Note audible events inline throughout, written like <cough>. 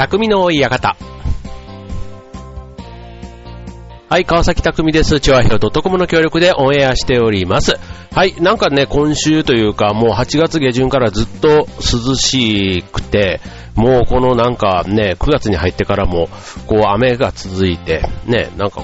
匠の館。はい、川崎匠です。チョアヘオ .com の協力でオンエアしております。はい、なんかね、今週というか、もう8月下旬からずっと涼しくて、もうこのなんかね、9月に入ってからも、こう雨が続いて、ね、なんか、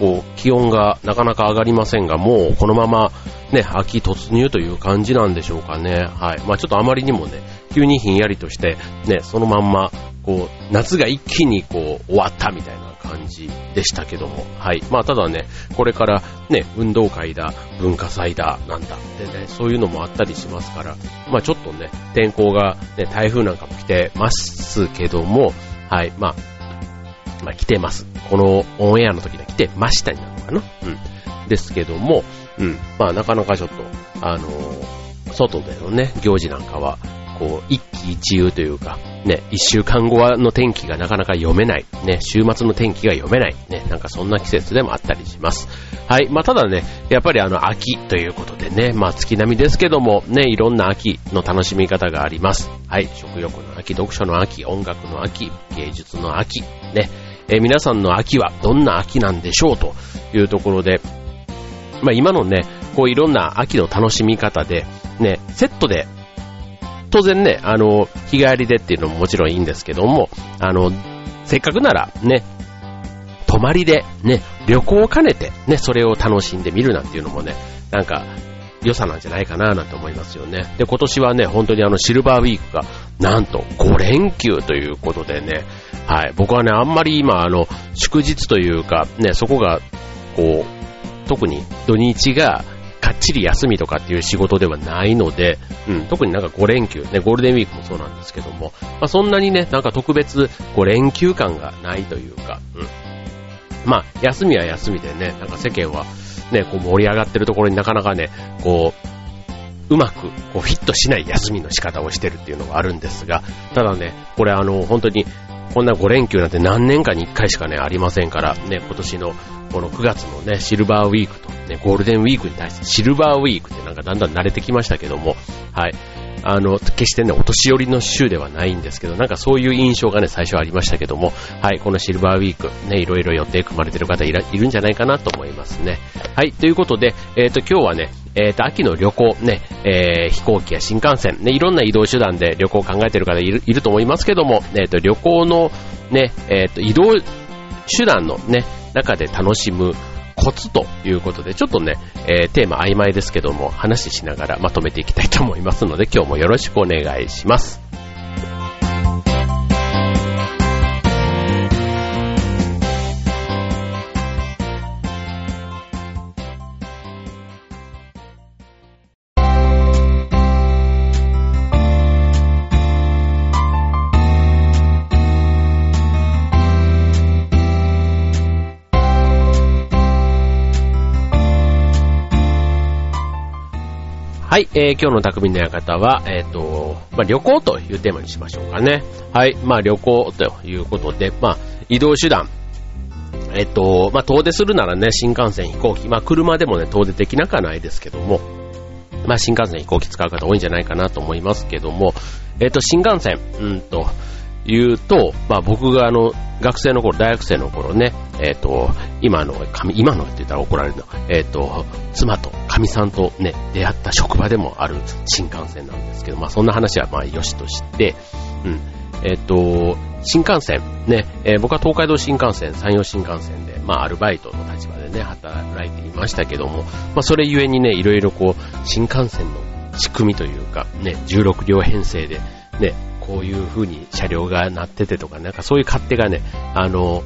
こう、気温がなかなか上がりませんが、もうこのまま、ね、秋突入という感じなんでしょうかね。はい。まあちょっとあまりにもね、急にひんやりとして、ね、そのまんま、こう、夏が一気にこう、終わったみたいな感じでしたけども。はい。まあただね、これからね、運動会だ、文化祭だ、なんだってね、そういうのもあったりしますから、まあちょっとね、天候が、ね、台風なんかも来てますけども、はい。まあ、まあ来てます。このオンエアの時には来てましたになるのかなうん。ですけども、うん。まあなかなかちょっと、あのー外でのね、行事なんかは、こう、一喜一憂というか、ね、一週間後の天気がなかなか読めない、ね、週末の天気が読めない、ね、なんかそんな季節でもあったりします。はい、まあただね、やっぱりあの、秋ということでね、まあ月並みですけども、ね、いろんな秋の楽しみ方があります。はい、食欲の秋、読書の秋、音楽の秋、芸術の秋、ね、え皆さんの秋はどんな秋なんでしょうというところで、まあ今のね、こういろんな秋の楽しみ方で、ね、セットで、当然ね、あの、日帰りでっていうのももちろんいいんですけども、あの、せっかくならね、泊まりでね、旅行を兼ねてね、それを楽しんでみるなんていうのもね、なんか、良さなんじゃないかななんて思いますよね。で、今年はね、本当にあのシルバーウィークが、なんと5連休ということでね、はい、僕はね、あんまり今、あの、祝日というか、ね、そこが、こう、特に土日がかっちり休みとかっていう仕事ではないので、うん、特になんか5連休、ね、ゴールデンウィークもそうなんですけども、まあ、そんなにね、なんか特別5連休感がないというか、うん。まあ、休みは休みでね、なんか世間はね、こう盛り上がってるところになかなかね、こう、うまくこうフィットしない休みの仕方をしてるっていうのがあるんですが、ただね、これあの、本当に、こんな5連休なんて何年かに1回しかね、ありませんから、ね、今年のこの9月のね、シルバーウィークとね、ゴールデンウィークに対してシルバーウィークってなんかだんだん慣れてきましたけども、はい。あの、決してね、お年寄りの週ではないんですけど、なんかそういう印象がね、最初ありましたけども、はい、このシルバーウィーク、ね、いろいろ予定組まれてる方いらいるんじゃないかなと思いますね。はい、ということで、えっ、と、今日はね、えっ、と、秋の旅行、ね、えー飛行機や新幹線、ね、いろんな移動手段で旅行を考えてる方いるいると思いますけども、えっ、と、旅行のね、えっ、と、移動手段のね、中で楽しむコツということで、ちょっとね、えーテーマ曖昧ですけども、話しながらまとめていきたいと思いますので、今日もよろしくお願いします。はい、えー今日の匠の館は、えっ、と、まあ、旅行というテーマにしましょうかね。はい、まあ、旅行ということで、まあ、移動手段。えっ、と、まあ、遠出するならね、新幹線、飛行機、まあ、車でもね、遠出できなくはないですけども、まあ、新幹線、飛行機使う方多いんじゃないかなと思いますけども、えっ、と、新幹線、うんと、言うと、まあ、僕があの、学生の頃、大学生の頃ね、えっ、と、今の、今のって言ったら怒られるの、えっ、と、妻と、神さんとね、出会った職場でもある新幹線なんですけど、まあ、そんな話はまあ、よしとして、うん。えっ、と、新幹線、ね、えー僕は東海道新幹線、山陽新幹線で、まあ、アルバイトの立場でね、働いていましたけども、まあ、それゆえにね、いろいろこう、新幹線の仕組みというか、ね、16両編成で、ね、こういう風に車両がなっててとか、なんかそういう勝手がね、あの、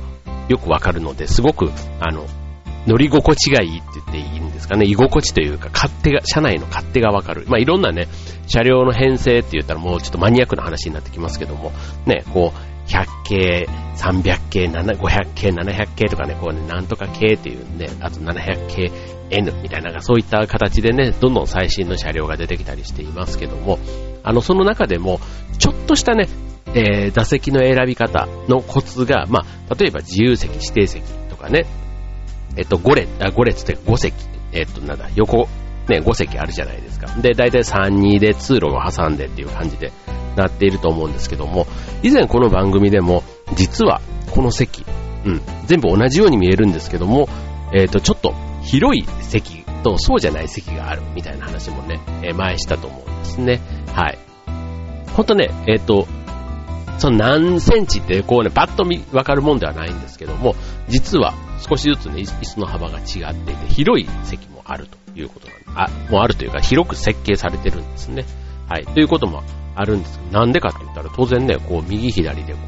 よくわかるので、すごく、あの、乗り心地がいいって言っていいんですかね、居心地というか、勝手が、車内の勝手がわかる。まあ、いろんなね、車両の編成って言ったらもうちょっとマニアックな話になってきますけども、ね、こう、100系、300系、500系、700系とかね、こうね、なんとか系っていうね、あと700系 N みたいな、そういった形でね、どんどん最新の車両が出てきたりしていますけども、あの、その中でも、ちょっとしたね、えー座席の選び方のコツが、まあ、例えば自由席、指定席とかね、えっと、5列、あ、5列って5席、えっと、なんだ、横、ね、5席あるじゃないですか。で、大体3、2で通路を挟んでっていう感じで、なっていると思うんですけども、以前この番組でも、実はこの席、うん、全部同じように見えるんですけども、えっ、と、ちょっと広い席とそうじゃない席があるみたいな話もね、え前したと思うんですね。はい。ほんとね、えっ、ー、と、その何センチってこうね、パッと見、わかるもんではないんですけども、実は少しずつね、椅子の幅が違っていて、広い席もあるということなんで、あ、もうあるというか、広く設計されてるんですね。はい。ということもあるんですけど、なんでかって言ったら、当然ね、こう、右左でこ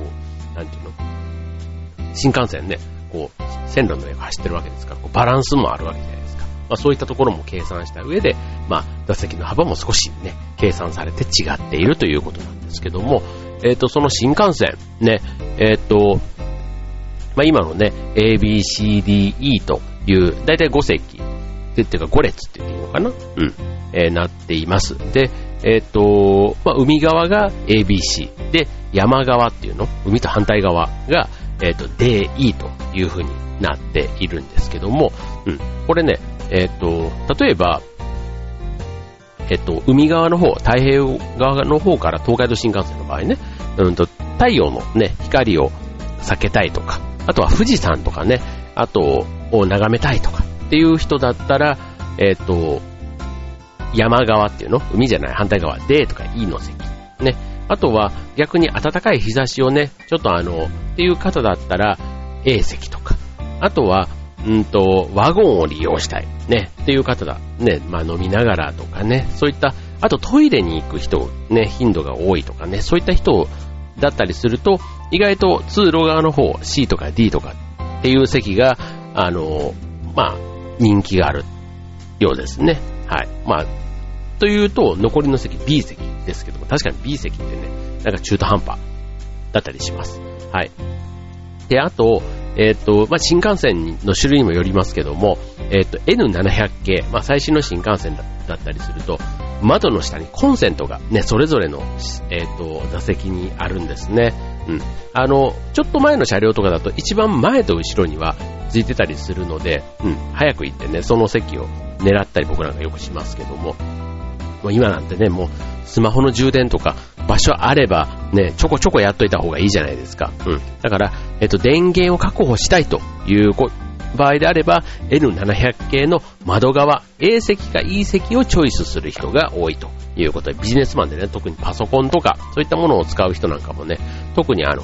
う、なんていうの、新幹線ね、こう、線路の上を走ってるわけですから、こうバランスもあるわけじゃないで。まあそういったところも計算した上で、まあ座席の幅も少しね、計算されて違っているということなんですけども、えっ、ー、と、その新幹線、ね、えっ、ー、と、まあ今のね、A, B, C, D, E という、だいたい5席、っていうか5列っていいのかな？うん。えー、なっています。で、えっ、と、まあ海側が ABC で、山側っていうの？海と反対側が、えっ、ー、と、DE という風になっているんですけども、うん。これね、えっ、ー、と、例えば、えっ、と、海側の方、太平洋側の方から東海道新幹線の場合ね、うんと、太陽のね、光を避けたいとか、あとは富士山とかね、あと、を眺めたいとかっていう人だったら、えっ、と、山側っていうの？海じゃない反対側、D とか E の席。ね。あとは逆に暖かい日差しをね、ちょっとあの、っていう方だったら A 席とか、あとは、うんと、ワゴンを利用したい。ね、っていう方だ。ね、まあ飲みながらとかね、そういった、あとトイレに行く人、ね、頻度が多いとかね、そういった人だったりすると、意外と通路側の方、C とか D とかっていう席が、あの、まあ、人気があるようですね。はい。まあ、というと、残りの席 B 席ですけども、確かに B 席ってね、なんか中途半端だったりします。はい。で、あと、えっ、ー、と、まあ、新幹線の種類にもよりますけども、えっ、ー、と、N700 系、まあ、最新の新幹線だったりすると、窓の下にコンセントがね、それぞれの、えっ、ー、と、座席にあるんですね。うん。あの、ちょっと前の車両とかだと一番前と後ろにはついてたりするので、うん、早く行ってね、その席を狙ったり僕なんかよくしますけども、もう今なんてね、もうスマホの充電とか場所あればね、ちょこちょこやっといた方がいいじゃないですか。うん。だから、えっと、電源を確保したいという場合であれば、N700 系の窓側、A 席か E 席をチョイスする人が多いということで、ビジネスマンでね、特にパソコンとか、そういったものを使う人なんかもね、特にあの、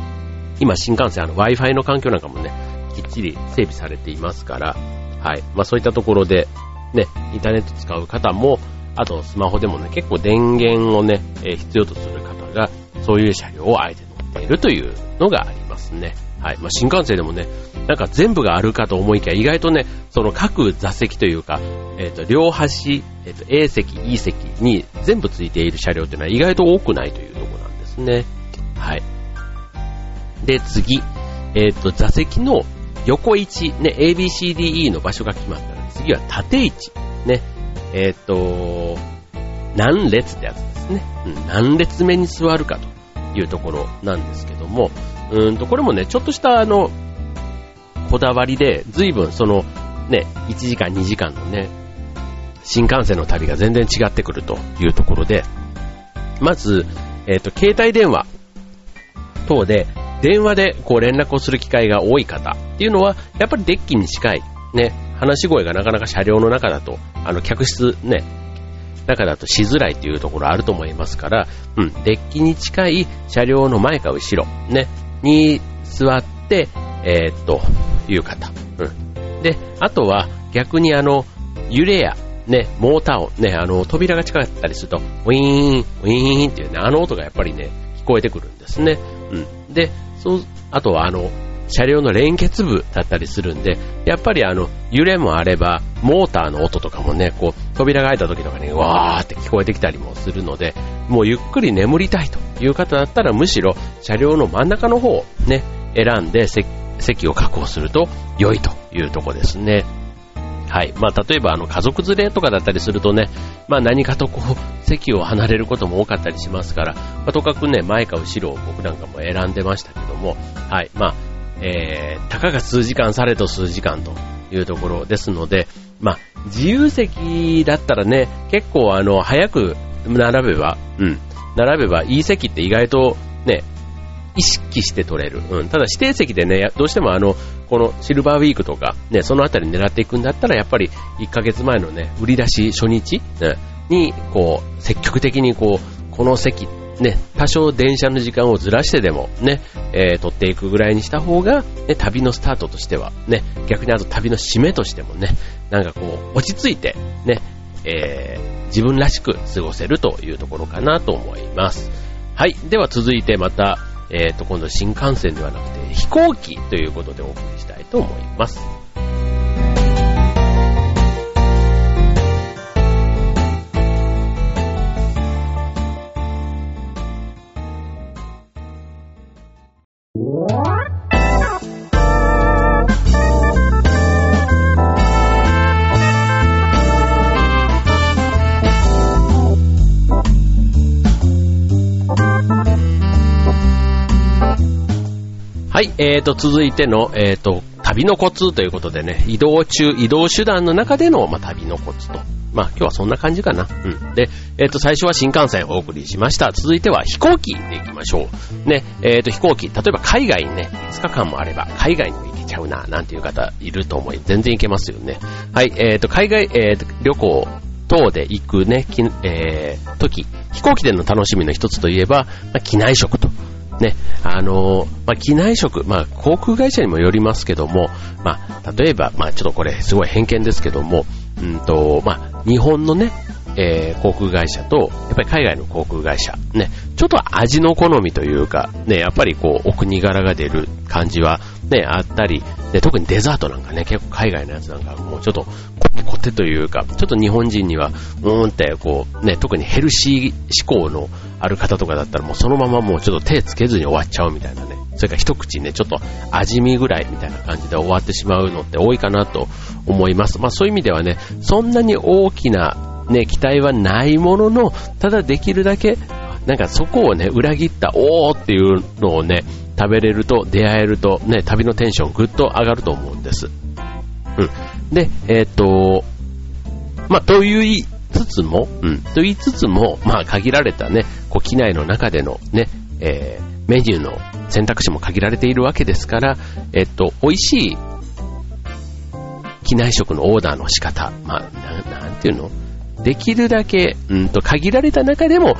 <clears throat> 今新幹線あの Wi-Fi の環境なんかもね、きっちり整備されていますから、はい。まあそういったところで、ね、インターネット使う方も、あとスマホでもね、結構電源をね、え、必要とする方が、そういう車両をあえて乗っているというのがありますね。はい。まあ、新幹線でもね、なんか全部があるかと思いきや、意外とね、その各座席というか、えっ、ー、と、両端、えっ、ー、と、A 席、E 席に全部ついている車両っていうのは意外と多くないというところなんですね。はい。で、次、えっ、ー、と、座席の横位置、ね、ABCDE の場所が決まったら、次は縦位置、ね、えっ、と、何列ってやつですね。何列目に座るかというところなんですけども、うんと、これもね、ちょっとしたあの、こだわりで、随分その、ね、1時間2時間のね、新幹線の旅が全然違ってくるというところで、まず、えっ、ー、と、携帯電話等で、電話でこう連絡をする機会が多い方っていうのは、やっぱりデッキに近い、ね、話し声がなかなか車両の中だと、あの、客室ね、中だとしづらいというところあると思いますから、うん、デッキに近い車両の前か後ろ、ね、に座って、えー、っと、いう方。うん。で、あとは逆にあの、揺れや、ね、モーター音、ね、あの、扉が近かったりすると、ウィーン、ウィーンっていうね、あの音がやっぱりね、聞こえてくるんですね。うん。で、そう、あとはあの、車両の連結部だったりするんで、やっぱりあの、揺れもあれば、モーターの音とかもね、こう、扉が開いた時とかに、わーって聞こえてきたりもするので、もうゆっくり眠りたいという方だったら、むしろ車両の真ん中の方をね、選んで席を確保すると良いというとこですね。はい。まあ、例えば、あの、家族連れとかだったりするとね、まあ、何かとこう、席を離れることも多かったりしますから、まあ、とかくね、前か後ろを僕なんかも選んでましたけども、はい。まあ、えー、たかが数時間されと数時間というところですので、まあ、自由席だったらね、結構あの、早く並べば、うん、並べばいい席って意外とね、意識して取れる。うん。ただ指定席でね、どうしてもあの、このシルバーウィークとか、ね、そのあたり狙っていくんだったら、やっぱり1ヶ月前のね、売り出し初日、ね、に、こう、積極的にこう、この席、ね、多少電車の時間をずらしてでもね、えー、取っていくぐらいにした方が、ね、旅のスタートとしては、ね、逆にあと旅の締めとしてもね、なんかこう、落ち着いて、ね、えー、自分らしく過ごせるというところかなと思います。はい。では続いてまた、えっ、ー、と、今度新幹線ではなくて飛行機ということでお送りしたいと思います。はい、えーと、続いての、えーと、旅のコツということでね、移動中、移動手段の中での、まあ、旅のコツと。まあ、今日はそんな感じかな。うん。で、えっ、ー、と、最初は新幹線をお送りしました。続いては飛行機で行きましょう。ね、えっ、ー、と、飛行機、例えば海外にね、5日間もあれば、海外にも行けちゃうな、なんていう方いると思い、全然行けますよね。はい、えっ、ー、と、海外、えっ、と、旅行、等で行くね、きえー、時、飛行機での楽しみの一つといえば、まあ、機内食と。ね、あのまあ、機内食、まあ、航空会社にもよりますけども、まあ、例えば、まあ、ちょっとこれすごい偏見ですけども、うんと、まあ、日本のね、えー、航空会社と、やっぱり海外の航空会社、ね、ちょっと味の好みというか、ね、やっぱりこう、お国柄が出る感じは、ね、あったり、で、特にデザートなんかね、結構海外のやつなんかもうちょっとコテコテというか、ちょっと日本人には、うーんってこう、ね、特にヘルシー志向のある方とかだったらもうそのままもうちょっと手つけずに終わっちゃうみたいなね。それから一口ね、ちょっと味見ぐらいみたいな感じで終わってしまうのって多いかなと思います。まあそういう意味ではね、そんなに大きなね、期待はないものの、ただできるだけ、なんかそこをね、裏切った、おーっていうのをね、食べれると、出会えると、ね、旅のテンションぐっと上がると思うんです。うん。で、えー、っと、まあ、と言いつつも、うん、と言いつつも、まあ、限られたね、こう、機内の中でのね、えー、メニューの選択肢も限られているわけですから、えっと、美味しい機内食のオーダーの仕方、まあ、ななんていうの？できるだけ、うんと、限られた中でも、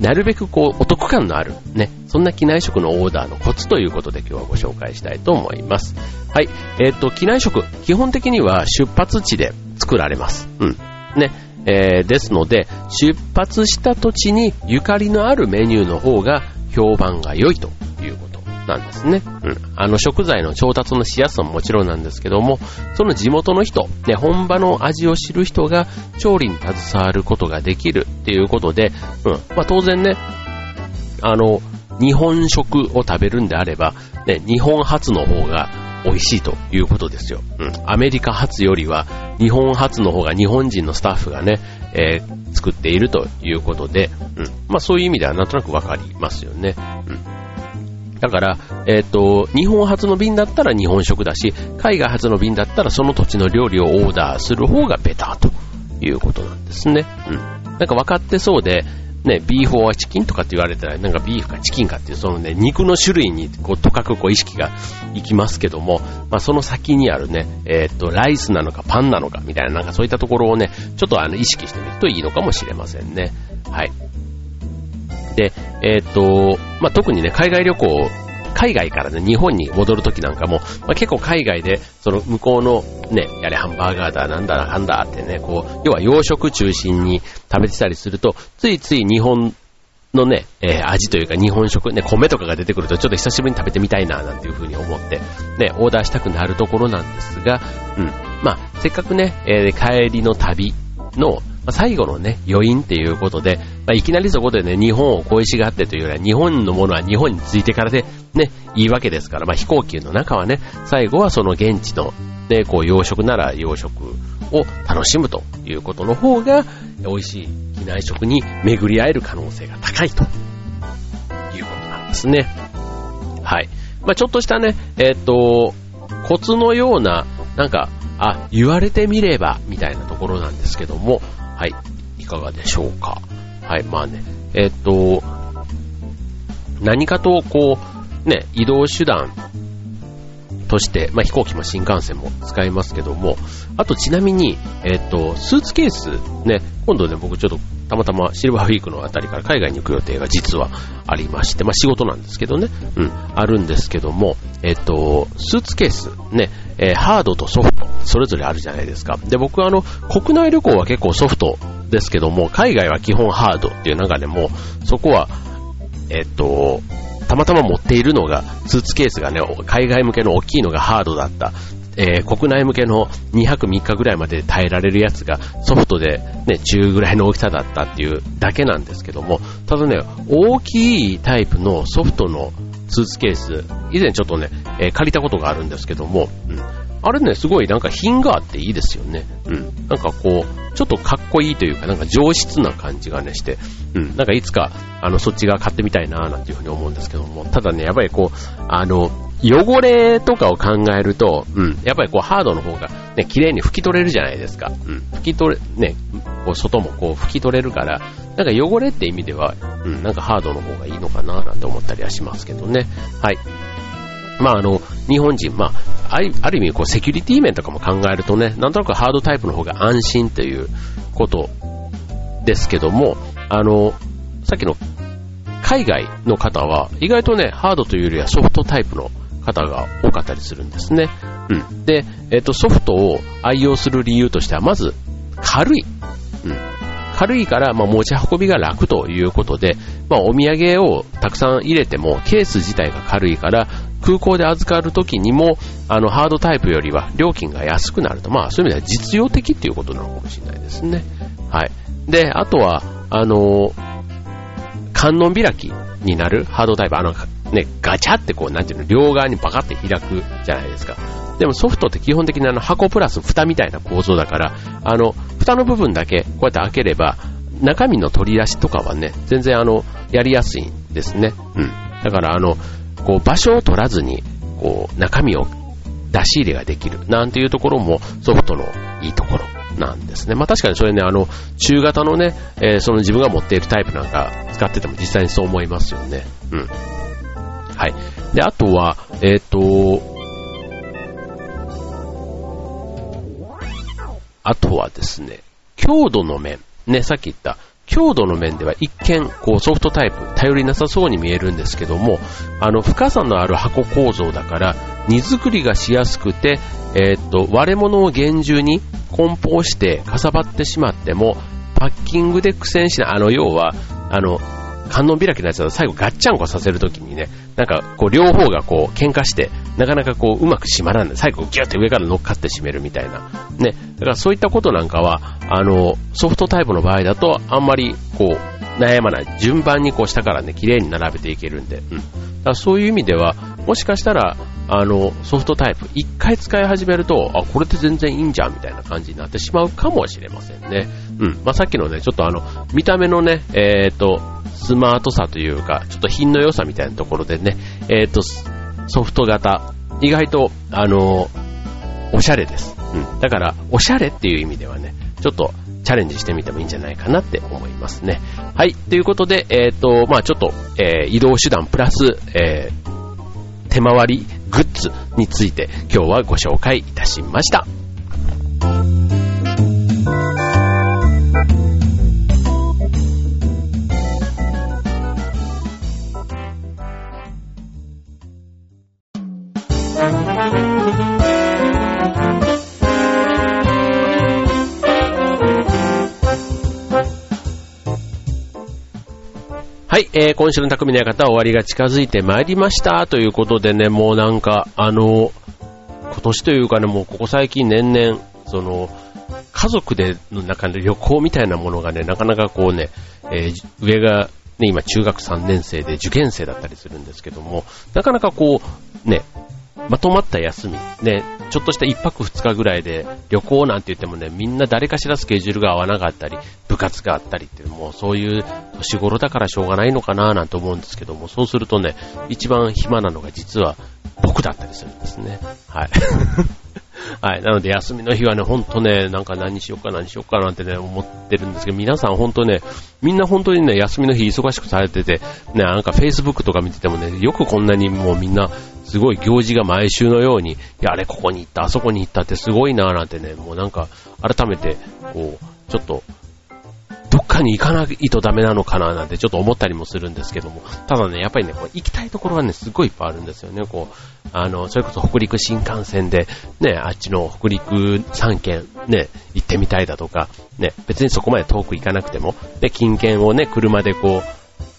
なるべくこう、お得感のある、ね、そんな機内食のオーダーのコツということで今日はご紹介したいと思います。はい。えっ、と、機内食、基本的には出発地で作られます。うん。ね。えー、ですので、出発した土地にゆかりのあるメニューの方が評判が良いということなんですね。うん。あの食材の調達のしやすさももちろんなんですけども、その地元の人、ね、本場の味を知る人が調理に携わることができるっていうことで、うん。まあ当然ね、あの、日本食を食べるんであれば、ね、日本初の方が美味しいということですよ。うん。アメリカ発よりは、日本発の方が日本人のスタッフがね、えー、作っているということで、うん。まあそういう意味ではなんとなくわかりますよね。うん。だから、えっ、ー、と、日本初の便だったら日本食だし、海外初の便だったらその土地の料理をオーダーする方がベターということなんですね。うん。なんか分かってそうで、ね、ビーフォアチキンとかって言われたら、なんかビーフかチキンかっていう、そのね、肉の種類に、こう、とかくこう意識がいきますけども、まあ、その先にあるね、えっ、と、ライスなのかパンなのかみたいな、なんかそういったところをね、ちょっとあの、意識してみるといいのかもしれませんね。はい。で、えっ、と、まあ、特にね、海外旅行、海外からね、日本に戻るときなんかも、まあ、結構海外で、その向こうのね、やれハンバーガーだ、なんだ、なんだってね、こう、要は洋食中心に食べてたりすると、ついつい日本のね、えー、味というか日本食、ね、米とかが出てくるとちょっと久しぶりに食べてみたいな、なんていう風に思って、ね、オーダーしたくなるところなんですが、うん。まあ、せっかくね、えー、帰りの旅の、最後のね、余韻っていうことで、まあ、いきなりそこでね、日本を恋しがってというよりは、日本のものは日本についてからでね、いいわけですから、まあ、飛行機の中はね、最後はその現地の、ね、こう洋食なら洋食を楽しむということの方が、美味しい機内食に巡り合える可能性が高いということなんですね。はい。まあ、ちょっとしたね、えっ、と、コツのような、なんか、あ、言われてみれば、みたいなところなんですけども、はい、いかがでしょうか。はい、まあね、えっと、何かとこう、ね、移動手段として、まあ、飛行機も新幹線も使いますけども、あとちなみに、えっと、スーツケース、ね、今度ね、僕ちょっとたまたまシルバーウィークのあたりから海外に行く予定が実はありまして、まあ仕事なんですけどね、うん、あるんですけども、えっと、スーツケース、ね、えー、ハードとソフト、それぞれあるじゃないですか。で、僕はあの、国内旅行は結構ソフトですけども、海外は基本ハードっていう中でも、そこは、えっと、たまたま持っているのが、スーツケースがね、海外向けの大きいのがハードだった。えー、国内向けの2泊3日ぐらいまで耐えられるやつがソフトでね、中ぐらいの大きさだったっていうだけなんですけども、ただね、大きいタイプのソフトのスーツケース、以前ちょっとね、えー、借りたことがあるんですけども、うん、あれね、すごいなんか品があっていいですよね。うん。なんかこう、ちょっとかっこいいというか、なんか上質な感じがねして、うん。なんかいつか、あの、そっち側買ってみたいななんていうふうに思うんですけども、ただね、やっぱりこう、あの、汚れとかを考えると、うん。やっぱりこう、ハードの方がね、綺麗に拭き取れるじゃないですか。うん。拭き取れ、ね、こう、外もこう、拭き取れるから、なんか汚れって意味では、うん、なんかハードの方がいいのかななんて思ったりはしますけどね。はい。まああの、日本人、まあ、ある意味こうセキュリティ面とかも考えるとね、なんとなくハードタイプの方が安心ということですけども、あの、さっきの海外の方は意外とね、ハードというよりはソフトタイプの方が多かったりするんですね。うん。で、えっ、と、ソフトを愛用する理由としては、まず、軽い。うん。軽いから、まあ、持ち運びが楽ということで、まあ、お土産をたくさん入れても、ケース自体が軽いから、空港で預かるときにも、あの、ハードタイプよりは料金が安くなると。まあ、そういう意味では実用的っていうことなのかもしれないですね。はい。で、あとは、あの、観音開きになるハードタイプ、あの、ね、ガチャってこう、なんていうの、両側にバカって開くじゃないですか。でもソフトって基本的にあの箱プラス蓋みたいな構造だから、あの、蓋の部分だけこうやって開ければ、中身の取り出しとかはね、全然あの、やりやすいんですね。うん。だからあの、こう場所を取らずに、こう中身を出し入れができるなんていうところもソフトのいいところなんですね。まあ確かにそれね、あの、中型のね、えー、その自分が持っているタイプなんか使ってても実際にそう思いますよね。うん。はい。で、あとは、えっ、ー、と、あとはですね、強度の面。ね、さっき言った強度の面では一見、こうソフトタイプ、頼りなさそうに見えるんですけども、あの、深さのある箱構造だから、荷造りがしやすくて、えー、っと、割れ物を厳重に梱包してかさばってしまっても、パッキングで苦戦しない、あの、要は、あの、観音開きのやつだと最後ガッチャンコさせるときにね、なんかこう両方がこう喧嘩して、なかなかこううまく閉まらない。最後ギュッて上から乗っかって閉めるみたいな。ね。だからそういったことなんかは、あの、ソフトタイプの場合だとあんまりこう悩まない。順番にこう下からね、綺麗に並べていけるんで。うん。だからそういう意味では、もしかしたら、あの、ソフトタイプ、一回使い始めると、あ、これって全然いいんじゃんみたいな感じになってしまうかもしれませんね。うん。まあ、さっきのね、ちょっとあの、見た目のね、えっ、ー、と、スマートさというか、ちょっと品の良さみたいなところでね、えっ、ー、と、ソフト型、意外と、あの、おしゃれです。うん。だから、おしゃれっていう意味ではね、ちょっとチャレンジしてみてもいいんじゃないかなって思いますね。はい。ということで、えっ、ー、と、まあちょっと、えー、移動手段プラス、えー、手回りグッズについて今日はご紹介いたしました。えー、今週の匠の館終わりが近づいてまいりましたということでね、もうなんか、あの、今年というかね、もうここ最近年々、その、家族での中で旅行みたいなものがね、なかなかこうね、えー、上がね、今中学3年生で受験生だったりするんですけども、なかなかこう、ね、まとまった休み、ね、ちょっとした一泊二日ぐらいで旅行なんて言ってもね、みんな誰かしらスケジュールが合わなかったり、部活があったりっていう、もうそういう年頃だからしょうがないのかななんて思うんですけども、そうするとね、一番暇なのが実は僕だったりするんですね。はい。<laughs> はい。なので、休みの日はね、ほんとね、なんか何しようか何しようかなんてね、思ってるんですけど、皆さんほんとね、みんな本当にね、休みの日忙しくされてて、ね、なんか Facebook とか見ててもね、よくこんなにもうみんな、すごい行事が毎週のように、いや、あれここに行った、あそこに行ったってすごいなぁなんてね、もうなんか、改めて、こう、ちょっと、どっかに行かないとダメなのかななんてちょっと思ったりもするんですけども、ただね、やっぱりね、こう行きたいところはね、すごいいっぱいあるんですよね。こう、あの、それこそ北陸新幹線で、ね、あっちの北陸3県、ね、行ってみたいだとか、ね、別にそこまで遠く行かなくても、ね、近県をね、車でこう、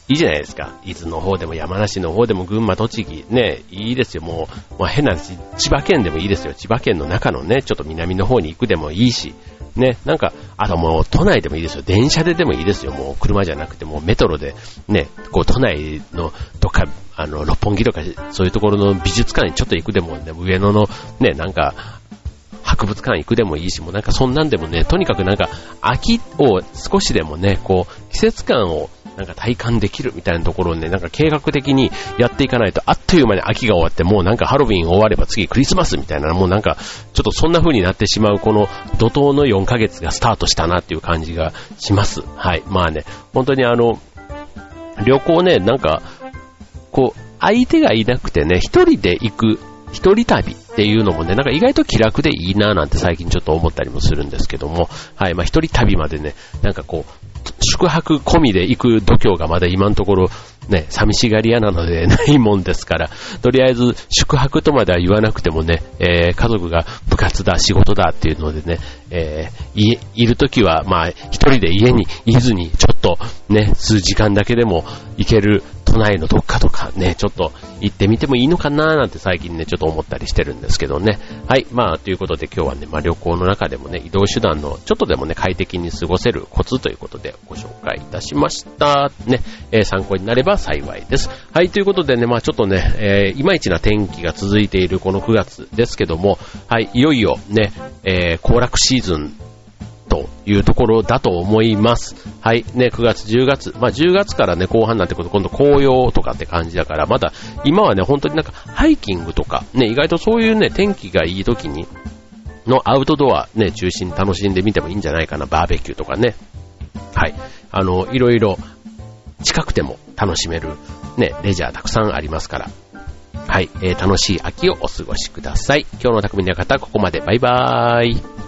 いいじゃないですか。伊豆の方でも山梨の方でも群馬、栃木、ね、いいですよ。もう、まあ、変な話、千葉県でもいいですよ。千葉県の中のね、ちょっと南の方に行くでもいいし、ね、なんか、あともう都内でもいいですよ。電車ででもいいですよ。もう車じゃなくてもメトロで、ね、こう都内のどっか、あの、六本木とかそういうところの美術館にちょっと行くでも、ね、上野のね、なんか、博物館行くでもいいし、もうなんかそんなんでもね、とにかくなんか秋を少しでもね、こう、季節感をなんか体感できるみたいなところをね、なんか計画的にやっていかないと、あっという間に秋が終わって、もうなんかハロウィン終われば次クリスマスみたいな、もうなんか、ちょっとそんな風になってしまう、この怒涛の4ヶ月がスタートしたなっていう感じがします。はい。まあね、本当にあの、旅行ね、なんか、こう、相手がいなくてね、一人で行く、一人旅っていうのもね、なんか意外と気楽でいいななんて最近ちょっと思ったりもするんですけども、はい、まあ一人旅までね、なんかこう、宿泊込みで行く度胸がまだ今のところね、寂しがり屋なので <laughs> ないもんですから、とりあえず宿泊とまでは言わなくてもね、えー、家族が部活だ、仕事だっていうのでね、えー、い、いるときは、まあ、一人で家にいずに、ちょっとね、数時間だけでも行ける都内のどっかとかね、ちょっと行ってみてもいいのかななんて最近ね、ちょっと思ったりしてるんですけどね。はい、まあ、ということで今日はね、まあ旅行の中でもね、移動手段のちょっとでもね、快適に過ごせるコツということでご紹介いたしました。ね、えー、参考になれば幸いです。はい、ということでね、まあちょっとね、えー、いまいちな天気が続いているこの9月ですけども、はい、いよいよね、えー、行楽シーズンというところだと思います。はい。ね、9月、10月。まあ、10月からね、後半なってくると今度紅葉とかって感じだから、まだ、今はね、本当になんか、ハイキングとか、ね、意外とそういうね、天気がいい時に、のアウトドアね、中心に楽しんでみてもいいんじゃないかな。バーベキューとかね。はい。あの、いろいろ、近くても楽しめる、ね、レジャーたくさんありますから。はい。えー、楽しい秋をお過ごしください。今日の匠の方、ここまで。バイバーイ。